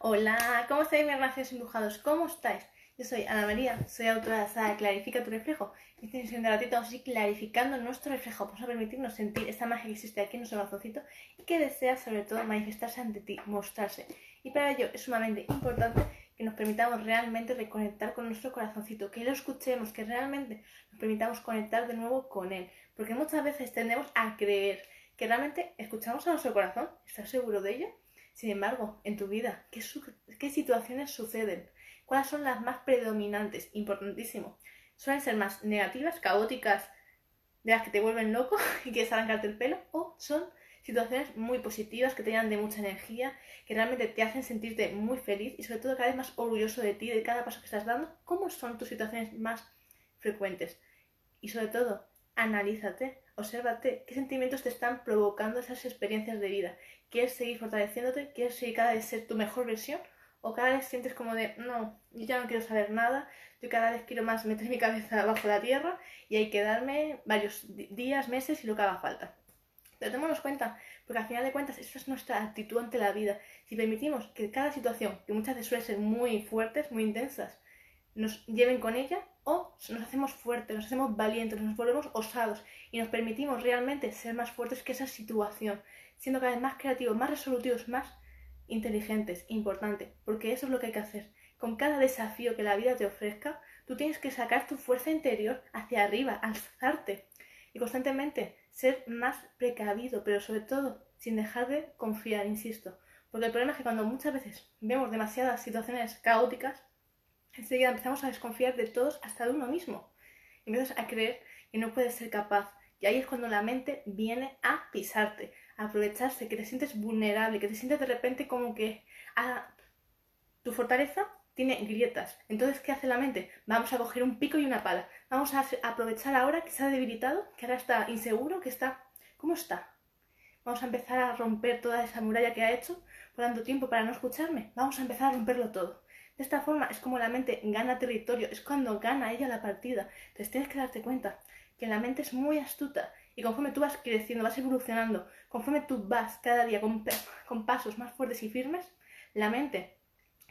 Hola, ¿cómo estáis mis gracias empujados? ¿Cómo estáis? Yo soy Ana María, soy autora de la Clarifica tu reflejo. En esta sesión de ratito vamos a ir clarificando nuestro reflejo. Vamos a permitirnos sentir esta magia que existe aquí en nuestro corazoncito y que desea sobre todo manifestarse ante ti, mostrarse. Y para ello es sumamente importante que nos permitamos realmente reconectar con nuestro corazoncito, que lo escuchemos, que realmente nos permitamos conectar de nuevo con él. Porque muchas veces tendemos a creer que realmente escuchamos a nuestro corazón. ¿Estás seguro de ello? Sin embargo, en tu vida, ¿qué, ¿qué, situaciones suceden? ¿Cuáles son las más predominantes? Importantísimo. ¿Suelen ser más negativas, caóticas, de las que te vuelven loco y quieres arrancarte el pelo? ¿O son situaciones muy positivas que te llenan de mucha energía, que realmente te hacen sentirte muy feliz y sobre todo cada vez más orgulloso de ti, de cada paso que estás dando? ¿Cómo son tus situaciones más frecuentes? Y sobre todo, analízate, obsérvate qué sentimientos te están provocando esas experiencias de vida. ¿Quieres seguir fortaleciéndote? ¿Quieres seguir cada vez ser tu mejor versión? ¿O cada vez sientes como de, no, yo ya no quiero saber nada, yo cada vez quiero más meter mi cabeza bajo la tierra y hay que darme varios días, meses y lo que haga falta? Pero tomémonos cuenta, porque al final de cuentas esa es nuestra actitud ante la vida. Si permitimos que cada situación, que muchas veces suele ser muy fuertes, muy intensas, nos lleven con ella, o nos hacemos fuertes, nos hacemos valientes, nos volvemos osados y nos permitimos realmente ser más fuertes que esa situación, siendo cada vez más creativos, más resolutivos, más inteligentes, importante, porque eso es lo que hay que hacer. Con cada desafío que la vida te ofrezca, tú tienes que sacar tu fuerza interior hacia arriba, alzarte y constantemente ser más precavido, pero sobre todo sin dejar de confiar, insisto. Porque el problema es que cuando muchas veces vemos demasiadas situaciones caóticas, enseguida empezamos a desconfiar de todos hasta de uno mismo. Y empiezas a creer que no puedes ser capaz. Y ahí es cuando la mente viene a pisarte, a aprovecharse, que te sientes vulnerable, que te sientes de repente como que ah, tu fortaleza tiene grietas. Entonces, ¿qué hace la mente? Vamos a coger un pico y una pala. Vamos a aprovechar ahora que se ha debilitado, que ahora está inseguro, que está... ¿Cómo está? Vamos a empezar a romper toda esa muralla que ha hecho por tanto tiempo para no escucharme. Vamos a empezar a romperlo todo. De esta forma es como la mente gana territorio, es cuando gana ella la partida. Entonces tienes que darte cuenta que la mente es muy astuta y conforme tú vas creciendo, vas evolucionando, conforme tú vas cada día con, con pasos más fuertes y firmes, la mente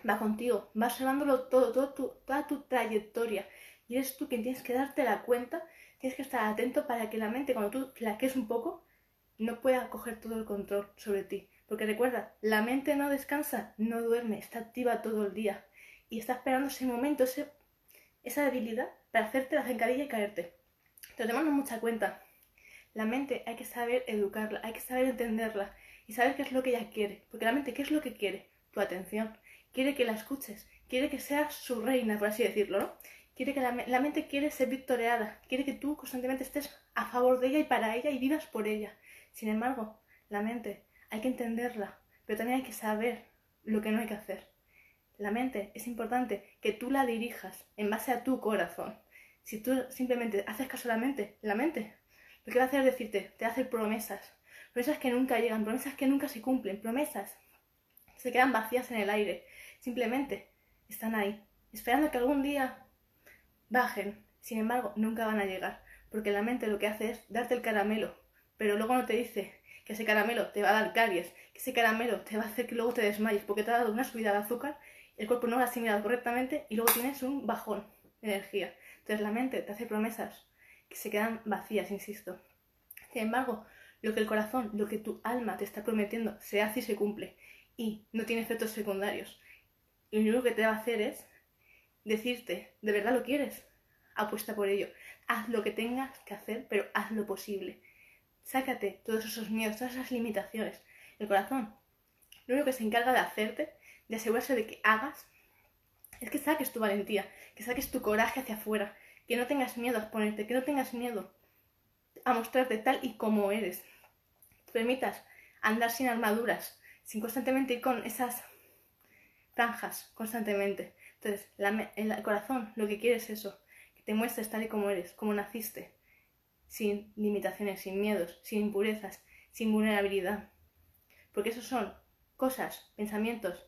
va contigo, va observándolo todo, todo toda tu trayectoria. Y eres tú quien tienes que darte la cuenta, tienes que estar atento para que la mente, cuando tú la quedes un poco, no pueda coger todo el control sobre ti. Porque recuerda, la mente no descansa, no duerme, está activa todo el día y está esperando ese momento, esa debilidad para hacerte la zancadilla y caerte. Pero tenemos mucha cuenta. La mente hay que saber educarla, hay que saber entenderla y saber qué es lo que ella quiere. Porque la mente, ¿qué es lo que quiere? Tu atención. Quiere que la escuches, quiere que seas su reina, por así decirlo, ¿no? Quiere que la, la mente quiere ser victoriada, quiere que tú constantemente estés a favor de ella y para ella y vivas por ella. Sin embargo, la mente hay que entenderla, pero también hay que saber lo que no hay que hacer. La mente es importante que tú la dirijas en base a tu corazón. Si tú simplemente haces caso a la mente, la mente lo que va a hacer es decirte, te hace promesas, promesas que nunca llegan, promesas que nunca se cumplen, promesas se quedan vacías en el aire, simplemente están ahí, esperando que algún día bajen. Sin embargo, nunca van a llegar, porque la mente lo que hace es darte el caramelo, pero luego no te dice que ese caramelo te va a dar caries, que ese caramelo te va a hacer que luego te desmayes porque te ha dado una subida de azúcar el cuerpo no lo ha asimilado correctamente y luego tienes un bajón de energía. Entonces la mente te hace promesas que se quedan vacías, insisto. Sin embargo, lo que el corazón, lo que tu alma te está prometiendo, se hace y se cumple y no tiene efectos secundarios. Y lo único que te va a hacer es decirte, ¿de verdad lo quieres? Apuesta por ello. Haz lo que tengas que hacer, pero haz lo posible. Sácate todos esos miedos, todas esas limitaciones. El corazón, lo único que se encarga de hacerte de asegurarse de que hagas, es que saques tu valentía, que saques tu coraje hacia afuera, que no tengas miedo a exponerte, que no tengas miedo a mostrarte tal y como eres. Te permitas andar sin armaduras, sin constantemente ir con esas franjas, constantemente. Entonces, el corazón lo que quiere es eso, que te muestres tal y como eres, como naciste, sin limitaciones, sin miedos, sin impurezas, sin vulnerabilidad. Porque esos son cosas, pensamientos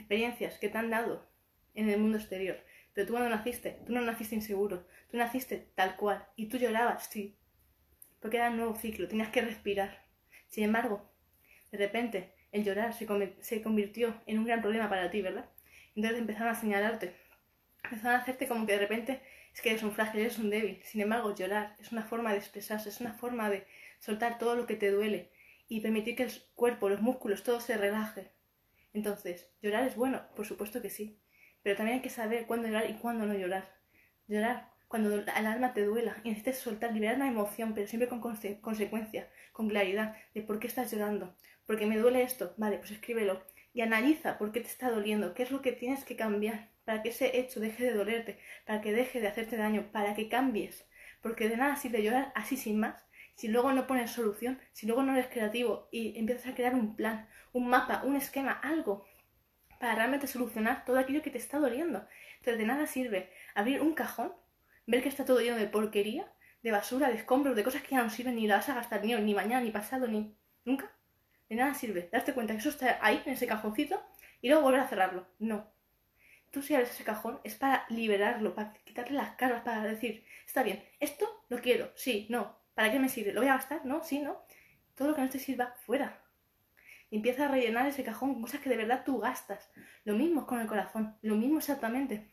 experiencias que te han dado en el mundo exterior. Pero tú cuando naciste, tú no naciste inseguro, tú naciste tal cual. Y tú llorabas, sí. Porque era un nuevo ciclo, tenías que respirar. Sin embargo, de repente el llorar se, se convirtió en un gran problema para ti, ¿verdad? Entonces empezaron a señalarte, empezaron a hacerte como que de repente es que eres un frágil, eres un débil. Sin embargo, llorar es una forma de expresarse, es una forma de soltar todo lo que te duele y permitir que el cuerpo, los músculos, todo se relaje. Entonces, ¿llorar es bueno? Por supuesto que sí. Pero también hay que saber cuándo llorar y cuándo no llorar. Llorar cuando el alma te duela y necesites soltar, liberar una emoción, pero siempre con consecuencia, con claridad de por qué estás llorando. Porque me duele esto, vale, pues escríbelo. Y analiza por qué te está doliendo, qué es lo que tienes que cambiar para que ese hecho deje de dolerte, para que deje de hacerte daño, para que cambies. Porque de nada sirve llorar así sin más, si luego no pones solución, si luego no eres creativo y empiezas a crear un plan, un mapa, un esquema, algo para realmente solucionar todo aquello que te está doliendo. Entonces de nada sirve abrir un cajón, ver que está todo lleno de porquería, de basura, de escombros, de cosas que ya no sirven ni la vas a gastar ni, ni mañana, ni pasado, ni nunca. De nada sirve darte cuenta que eso está ahí, en ese cajoncito, y luego volver a cerrarlo. No, tú si abres ese cajón es para liberarlo, para quitarle las cargas, para decir, está bien, esto lo quiero, sí, no, ¿para qué me sirve? ¿Lo voy a gastar? No, sí, no. Todo lo que no te sirva, fuera. Y empieza a rellenar ese cajón con cosas que de verdad tú gastas. Lo mismo con el corazón, lo mismo exactamente.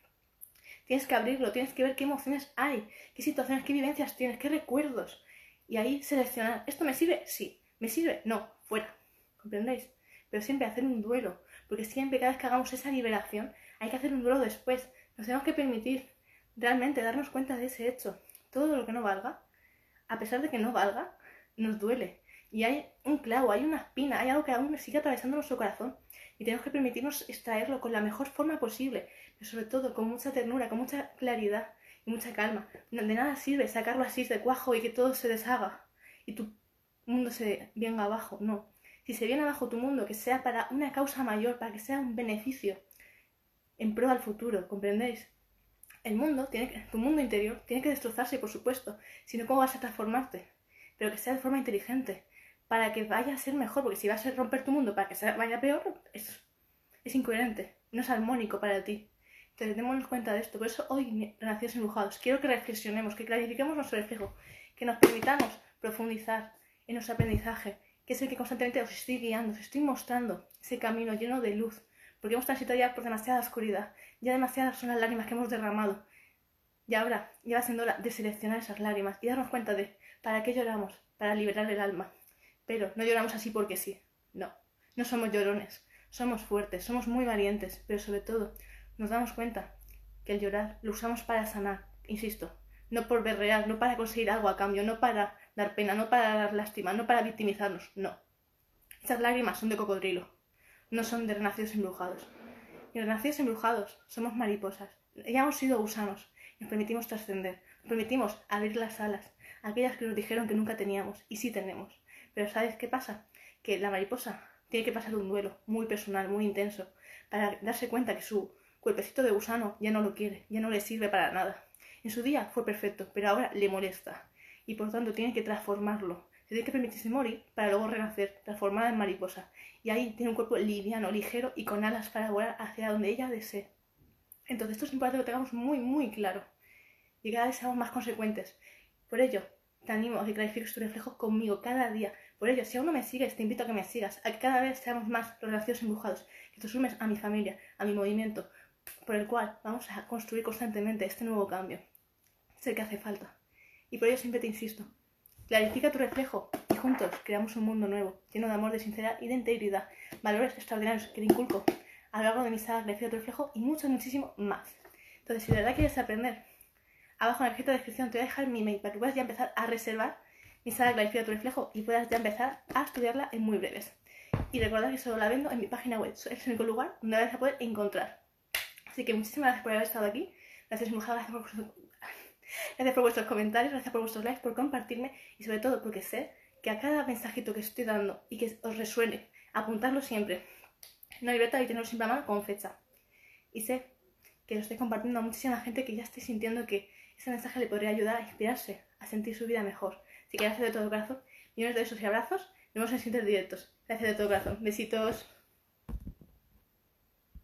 Tienes que abrirlo, tienes que ver qué emociones hay, qué situaciones, qué vivencias tienes, qué recuerdos. Y ahí seleccionar, ¿esto me sirve? Sí. ¿Me sirve? No, fuera. ¿Comprendéis? Pero siempre hacer un duelo, porque siempre cada vez que hagamos esa liberación, hay que hacer un duelo después. Nos tenemos que permitir realmente darnos cuenta de ese hecho. Todo lo que no valga, a pesar de que no valga, nos duele. Y hay un clavo, hay una espina, hay algo que aún sigue atravesando nuestro corazón. Y tenemos que permitirnos extraerlo con la mejor forma posible, pero sobre todo con mucha ternura, con mucha claridad y mucha calma. De nada sirve sacarlo así de cuajo y que todo se deshaga y tu mundo se venga abajo. No. Si se viene abajo tu mundo, que sea para una causa mayor, para que sea un beneficio en pro al futuro, ¿comprendéis? El mundo, tiene que, tu mundo interior, tiene que destrozarse, por supuesto, sino cómo vas a transformarte, pero que sea de forma inteligente, para que vaya a ser mejor, porque si vas a romper tu mundo para que vaya peor, es, es incoherente, no es armónico para ti. Entonces, démonos cuenta de esto. Por eso hoy, Renacidos Embrujados, quiero que reflexionemos, que clarifiquemos nuestro reflejo, que nos permitamos profundizar en nuestro aprendizaje, que es el que constantemente os estoy guiando, os estoy mostrando ese camino lleno de luz, porque hemos transitado ya por demasiada oscuridad, ya demasiadas son las lágrimas que hemos derramado. Y ahora ya va siendo hora de seleccionar esas lágrimas y darnos cuenta de para qué lloramos, para liberar el alma. Pero no lloramos así porque sí, no, no somos llorones, somos fuertes, somos muy valientes, pero sobre todo nos damos cuenta que el llorar lo usamos para sanar, insisto, no por berrear, no para conseguir algo a cambio, no para dar pena, no para dar lástima, no para victimizarnos, no. Esas lágrimas son de cocodrilo, no son de renacidos embrujados. Y renacidos embrujados somos mariposas. Ya hemos sido gusanos. Nos permitimos trascender. Nos permitimos abrir las alas. Aquellas que nos dijeron que nunca teníamos. Y sí tenemos. Pero ¿sabes qué pasa? Que la mariposa tiene que pasar un duelo muy personal, muy intenso, para darse cuenta que su cuerpecito de gusano ya no lo quiere, ya no le sirve para nada. En su día fue perfecto, pero ahora le molesta. Y por tanto tiene que transformarlo. Tiene que permitirse morir para luego renacer, transformada en mariposa y ahí tiene un cuerpo liviano, ligero y con alas para volar hacia donde ella desee. Entonces esto es importante que lo tengamos muy, muy claro y cada vez seamos más consecuentes. Por ello, te animo a que clarifiques tu reflejo conmigo cada día. Por ello, si aún no me sigues, te invito a que me sigas, a que cada vez seamos más relaciones empujados, que te sumes a mi familia, a mi movimiento, por el cual vamos a construir constantemente este nuevo cambio. Sé que hace falta. Y por ello siempre te insisto, clarifica tu reflejo juntos creamos un mundo nuevo, lleno de amor, de sinceridad y de integridad, valores extraordinarios que te inculco a lo largo de mi saga Crecer tu reflejo y mucho, muchísimo más. Entonces, si de verdad quieres aprender, abajo en la cajita de descripción te voy a dejar mi email para que puedas ya empezar a reservar mi saga Clarifica tu reflejo y puedas ya empezar a estudiarla en muy breves. Y recordad que solo la vendo en mi página web, es el único lugar donde la vais a poder encontrar. Así que muchísimas gracias por haber estado aquí. Gracias, mujer, gracias por, gracias por vuestros comentarios, gracias por vuestros likes, por compartirme y sobre todo porque sé que a cada mensajito que estoy dando y que os resuene, apuntarlo siempre una libreta y tenerlo siempre a mano con fecha. Y sé que lo estoy compartiendo a muchísima gente que ya estoy sintiendo que ese mensaje le podría ayudar a inspirarse, a sentir su vida mejor. Así que gracias de todo corazón, millones de besos y abrazos, nos vemos en siguientes directos. Gracias de todo corazón. Besitos.